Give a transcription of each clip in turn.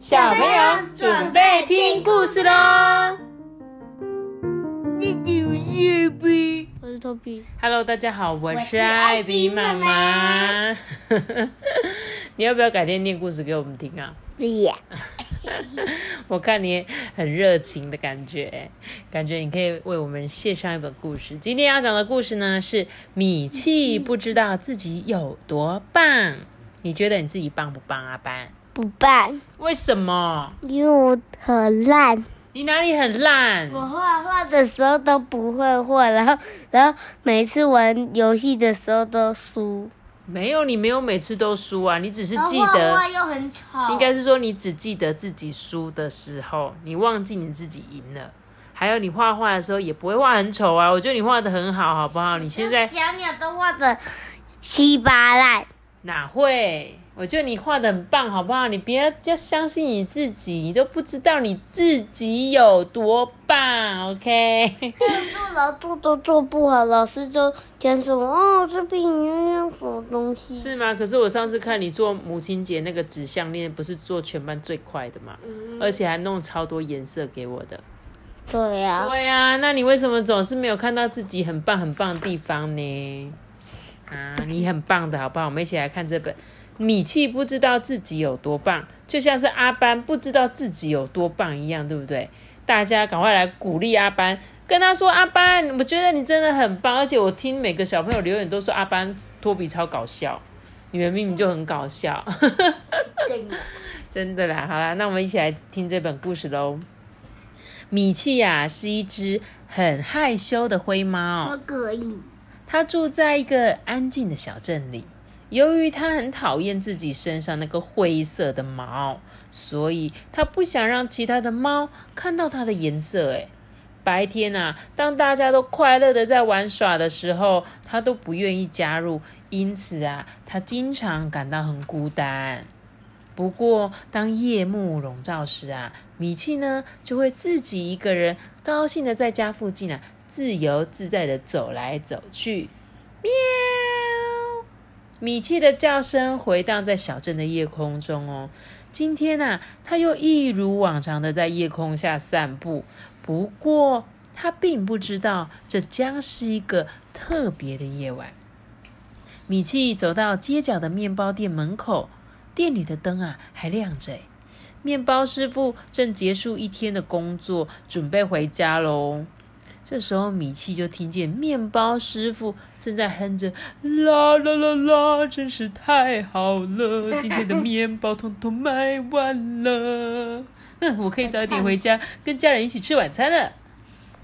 小朋友准备听故事喽！Hello，大家好，我是是艾艾比妈妈。你要不要改天念故事给我们听啊？不要。我看你很热情的感觉，感觉你可以为我们献上一本故事。今天要讲的故事呢是米奇不知道自己有多棒。你觉得你自己棒不棒，啊班？不办，为什么？因为我很烂。你哪里很烂？我画画的时候都不会画，然后然后每次玩游戏的时候都输。没有，你没有每次都输啊，你只是记然后画得画又很丑。应该是说你只记得自己输的时候，你忘记你自己赢了。还有你画画的时候也不会画很丑啊，我觉得你画的很好，好不好？你现在小鸟都画的稀巴烂。哪会？我觉得你画的很棒，好不好？你别要相信你自己，你都不知道你自己有多棒，OK？做劳作都做不好，老师就讲什么哦，这边你用什么东西？是吗？可是我上次看你做母亲节那个纸项链，不是做全班最快的吗？而且还弄超多颜色给我的。对呀、对呀、那你为什么总是没有看到自己很棒很棒的地方呢？啊，你很棒的好不好？我们一起来看这本《米奇不知道自己有多棒》，就像是阿班不知道自己有多棒一样，对不对？大家赶快来鼓励阿班，跟他说：“阿班，我觉得你真的很棒。”而且我听每个小朋友留言都说阿班托比超搞笑，你们明明就很搞笑，真的啦。好啦，那我们一起来听这本故事喽。米奇呀、是一只很害羞的灰猫好，可以。它住在一个安静的小镇里。由于它很讨厌自己身上那个灰色的毛，所以它不想让其他的猫看到它的颜色。诶，白天啊，当大家都快乐的在玩耍的时候，它都不愿意加入，因此啊，它经常感到很孤单。不过，当夜幕笼罩时啊，米奇呢就会自己一个人高兴的在家附近啊自由自在的走来走去。喵！米奇的叫声回荡在小镇的夜空中哦。今天啊，他又一如往常的在夜空下散步。不过，他并不知道这将是一个特别的夜晚。米奇走到街角的面包店门口，店里的灯啊还亮着诶。面包师傅正结束一天的工作，准备回家喽。这时候，米奇就听见面包师傅正在哼着“啦啦啦啦”，真是太好了！今天的面包通通卖完了，哼，我可以早点回家，跟家人一起吃晚餐了。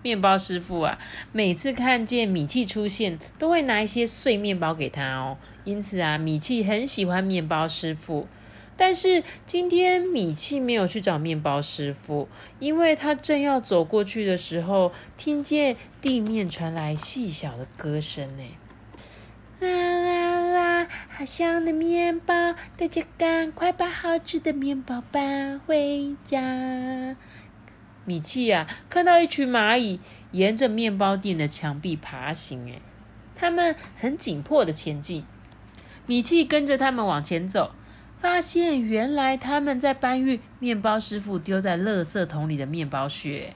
面包师傅啊，每次看见米奇出现，都会拿一些碎面包给他哦。因此啊，米奇很喜欢面包师傅。但是今天米奇没有去找面包师傅，因为他正要走过去的时候，听见地面传来细小的歌声呢。啦啦啦，好香的面包，大家赶快把好吃的面包搬回家。米奇呀、看到一群蚂蚁沿着面包店的墙壁爬行，哎，他们很紧迫的前进。米奇跟着他们往前走，发现原来他们在搬运面包师傅丢在垃圾桶里的面包屑。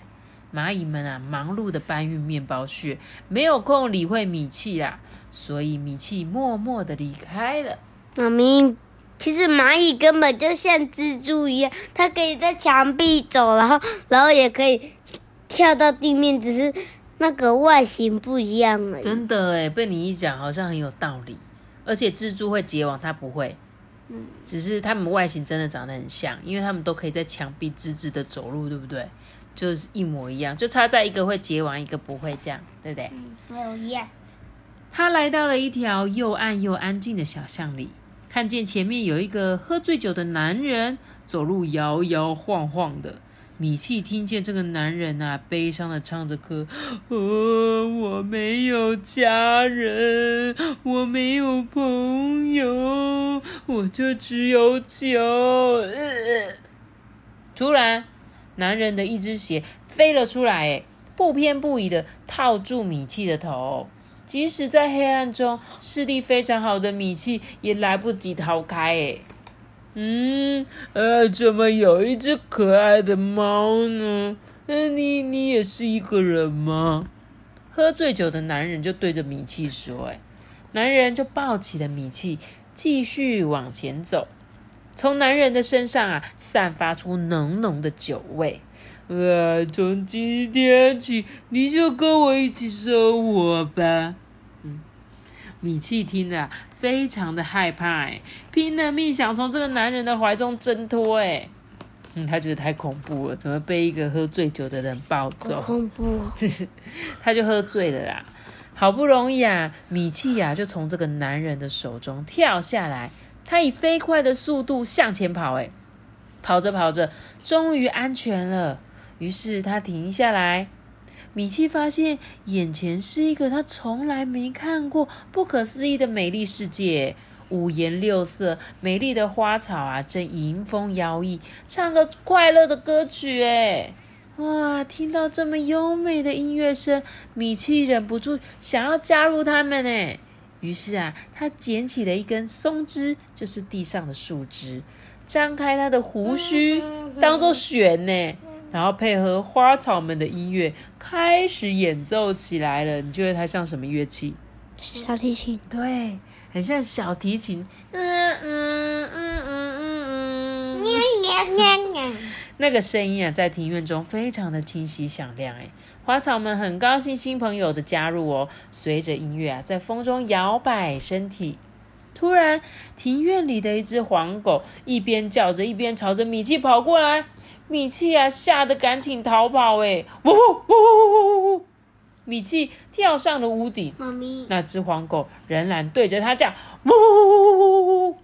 蚂蚁们啊，忙碌的搬运面包屑，没有空理会米奇啦，所以米奇默默的离开了。妈咪，其实蚂蚁根本就像蜘蛛一样，它可以在墙壁走，然后然后也可以跳到地面，只是那个外形不一样而已。真的哎，被你一讲，好像很有道理。而且蜘蛛会结网，它不会。嗯，只是他们外形真的长得很像，因为他们都可以在墙壁直直的走路，对不对？就是一模一样，就差在一个会结网，一个不会，这样对不对？没有叶子。他来到了一条又暗又安静的小巷里，看见前面有一个喝醉酒的男人，走路摇摇晃晃的。米奇听见这个男人啊，悲伤的唱着歌：“哦，我没有家人，我没有朋友，我就只有酒。”突然，男人的一只鞋飞了出来，哎，不偏不倚的套住米奇的头。即使在黑暗中，视力非常好的米奇也来不及逃开。哎，嗯，呃，怎么有一只可爱的猫呢？呃，你你也是一个人吗？喝醉酒的男人就对着米奇说：“哎，男人就抱起了米奇，继续往前走。从男人的身上啊，散发出浓浓的酒味。呃，从今天起，你就跟我一起生活吧。”嗯，米奇听了。非常的害怕，哎，拼了命想从这个男人的怀中挣脱，哎，嗯，他觉得太恐怖了，怎么被一个喝醉酒的人抱走？恐怖，他就喝醉了啦。好不容易啊，米奇呀就从这个男人的手中跳下来，他以飞快的速度向前跑，哎，跑着跑着，终于安全了。于是他停下来。米奇发现眼前是一个他从来没看过、不可思议的美丽世界，五颜六色、美丽的花草啊，正迎风摇曳，唱个快乐的歌曲。哎，哇！听到这么优美的音乐声，米奇忍不住想要加入他们。哎，于是啊，他捡起了一根松枝，就是地上的树枝，张开他的胡须，当做弦呢。然后配合花草们的音乐，开始演奏起来了。你觉得它像什么乐器？小提琴。对，很像小提琴。嗯嗯嗯嗯嗯嗯。那个声音啊，在庭院中非常的清晰响亮。哎，花草们很高兴新朋友的加入哦。随着音乐啊，在风中摇摆身体。突然，庭院里的一只黄狗一边叫着，一边朝着米奇跑过来。米奇啊，吓得赶紧逃跑！哎，呜呜呜呜呜！米奇跳上了屋顶。妈咪，那只黄狗仍然对着他叫，呜呜呜呜呜！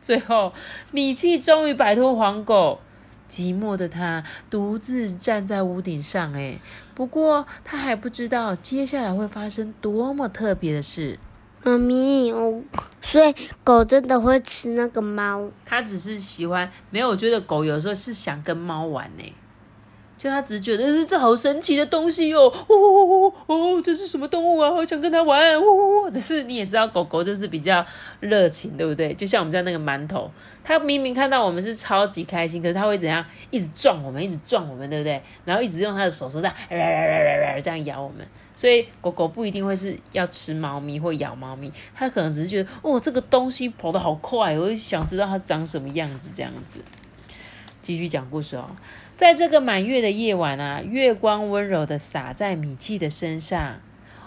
最后，米奇终于摆脱黄狗，寂寞的他独自站在屋顶上。哎，不过他还不知道接下来会发生多么特别的事。妈咪，我，所以狗真的会吃那个猫？它只是喜欢，没有，我觉得狗有时候是想跟猫玩呢。就他只觉得这好神奇的东西哦，哦哦，这是什么动物啊？好想跟它玩，哦，只是你也知道，狗狗就是比较热情，对不对？就像我们家那个馒头，它明明看到我们是超级开心，可是它会怎样？一直撞我们，一直撞我们，对不对？然后一直用它的手手这样，这样咬我们。所以狗狗不一定会是要吃猫咪或咬猫咪，它可能只是觉得哦，这个东西跑得好快，我想知道它长什么样子，这样子。继续讲故事哦，在这个满月的夜晚啊，月光温柔的洒在米奇的身上。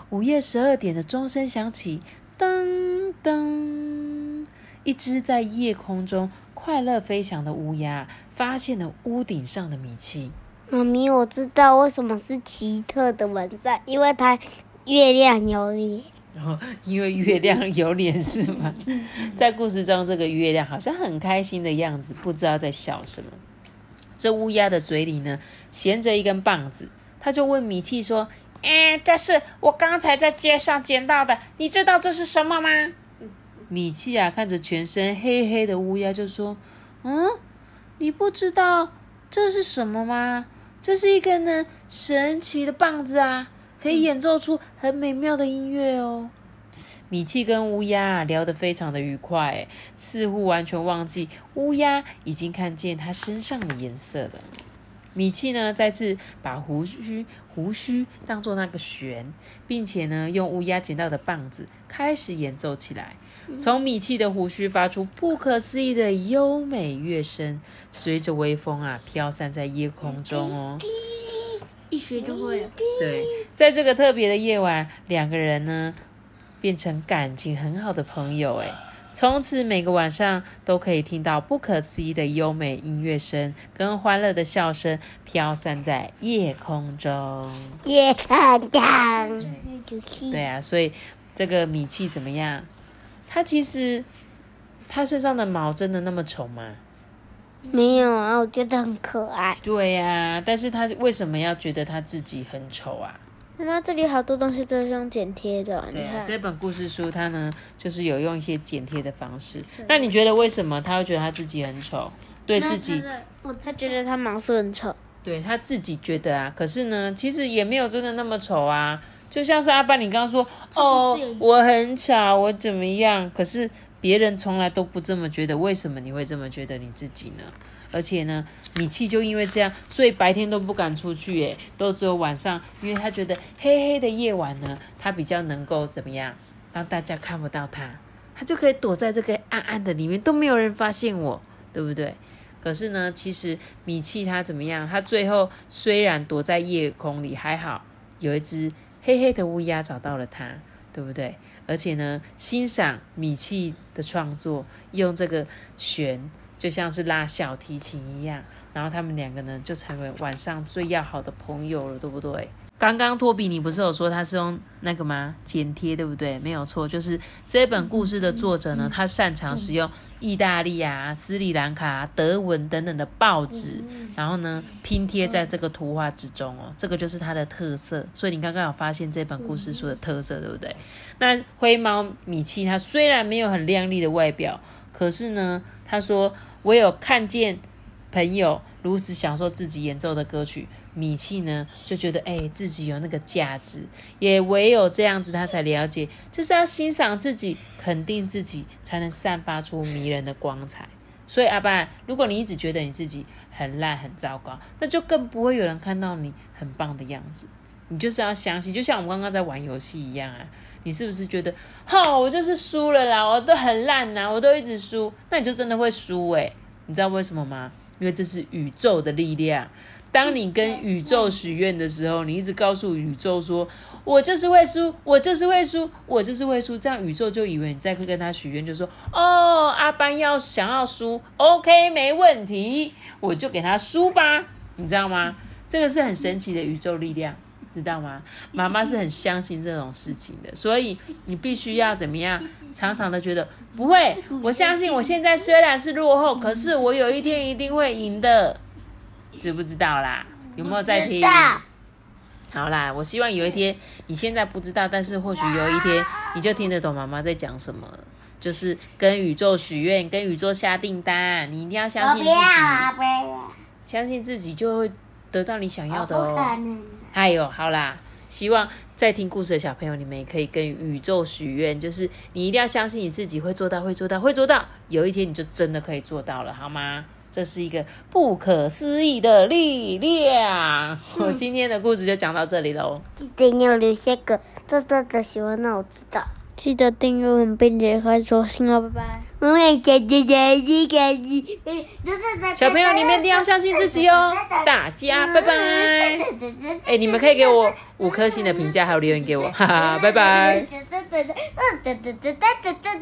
午夜十二点的钟声响起，噔噔，一只在夜空中快乐飞翔的乌鸦发现了屋顶上的米奇。妈咪，我知道为什么是奇特的晚上，因为它月亮有脸。然后，因为月亮有脸是吗？在故事中，这个月亮好像很开心的样子，不知道在笑什么。这乌鸦的嘴里呢，衔着一根棒子，他就问米奇说：“哎，这是我刚才在街上捡到的，你知道这是什么吗？”米奇啊，看着全身黑黑的乌鸦，就说：“嗯，你不知道这是什么吗？”这是一根呢神奇的棒子啊，可以演奏出很美妙的音乐哦。米奇跟乌鸦聊得非常的愉快，似乎完全忘记乌鸦已经看见它身上的颜色了。米奇呢再次把胡须胡须当做那个弦，并且呢用乌鸦捡到的棒子开始演奏起来。从米奇的胡须发出不可思议的优美乐声，随着微风啊飘散在夜空中哦。一学就会了。对，在这个特别的夜晚，两个人呢变成感情很好的朋友哎。从此每个晚上都可以听到不可思议的优美音乐声跟欢乐的笑声飘散在夜空中。夜空中。对啊，所以这个米奇怎么样？他其实，他身上的毛真的那么丑吗？没有啊，我觉得很可爱。对呀，但是他为什么要觉得他自己很丑啊？那这里好多东西都是用剪贴的。对啊，这本故事书它呢，就是有用一些剪贴的方式。那你觉得为什么他会觉得他自己很丑？对自己，他觉得他毛色很丑。对他自己觉得啊，可是呢，其实也没有真的那么丑啊。就像是阿爸，你刚刚说哦，我很吵，我怎么样？可是别人从来都不这么觉得，为什么你会这么觉得你自己呢？而且呢，米奇就因为这样，所以白天都不敢出去，诶，都只有晚上，因为他觉得黑黑的夜晚呢，他比较能够怎么样，让大家看不到他，他就可以躲在这个暗暗的里面，都没有人发现我，对不对？可是呢，其实米奇他怎么样？他最后虽然躲在夜空里，还好有一只黑黑的乌鸦找到了他，对不对？而且呢，欣赏米奇的创作，用这个弦。就像是拉小提琴一样，然后他们两个呢就成为晚上最要好的朋友了，对不对？刚刚托比，你不是有说他是用那个吗？剪贴，对不对？没有错，就是这本故事的作者呢，他擅长使用意大利啊、斯里兰卡、德文等等的报纸，然后呢拼贴在这个图画之中哦，这个就是他的特色。所以你刚刚有发现这本故事书的特色，对不对？那灰猫米奇，它虽然没有很亮丽的外表，可是呢，他说。我有看见朋友如此享受自己演奏的歌曲，米奇呢就觉得哎自己有那个价值，也唯有这样子他才了解，就是要欣赏自己、肯定自己，才能散发出迷人的光彩。所以阿爸，如果你一直觉得你自己很烂、很糟糕，那就更不会有人看到你很棒的样子。你就是要相信，就像我们刚刚在玩游戏一样啊。你是不是觉得，哈，我就是输了啦，我都很烂呐，我都一直输，那你就真的会输诶。你知道为什么吗？因为这是宇宙的力量。当你跟宇宙许愿的时候，你一直告诉宇宙说，我就是会输，我就是会输，我就是会输，这样宇宙就以为你在跟他许愿，就说，哦，阿班要想要输，OK，没问题，我就给他输吧，你知道吗？这个是很神奇的宇宙力量。知道吗？妈妈是很相信这种事情的，所以你必须要怎么样？常常的觉得不会，我相信我现在虽然是落后，可是我有一天一定会赢的，知不知道啦？有没有在听？好啦，我希望有一天你现在不知道，但是或许有一天你就听得懂妈妈在讲什么，就是跟宇宙许愿，跟宇宙下订单，你一定要相信自己，相信自己就会得到你想要的哦。哎呦，好啦，希望在听故事的小朋友，你们也可以跟宇宙许愿，就是你一定要相信你自己会做到，会做到，会做到，有一天你就真的可以做到了，好吗？这是一个不可思议的力量。我今天的故事就讲到这里喽。记得要留下个大大的喜欢，让我知道。记得订阅我们，并且开说信哦，拜拜。小朋友，你们一定要相信自己哦！大家拜拜。哎，你们可以给我五颗星的评价，还有留言给我，哈哈，拜拜。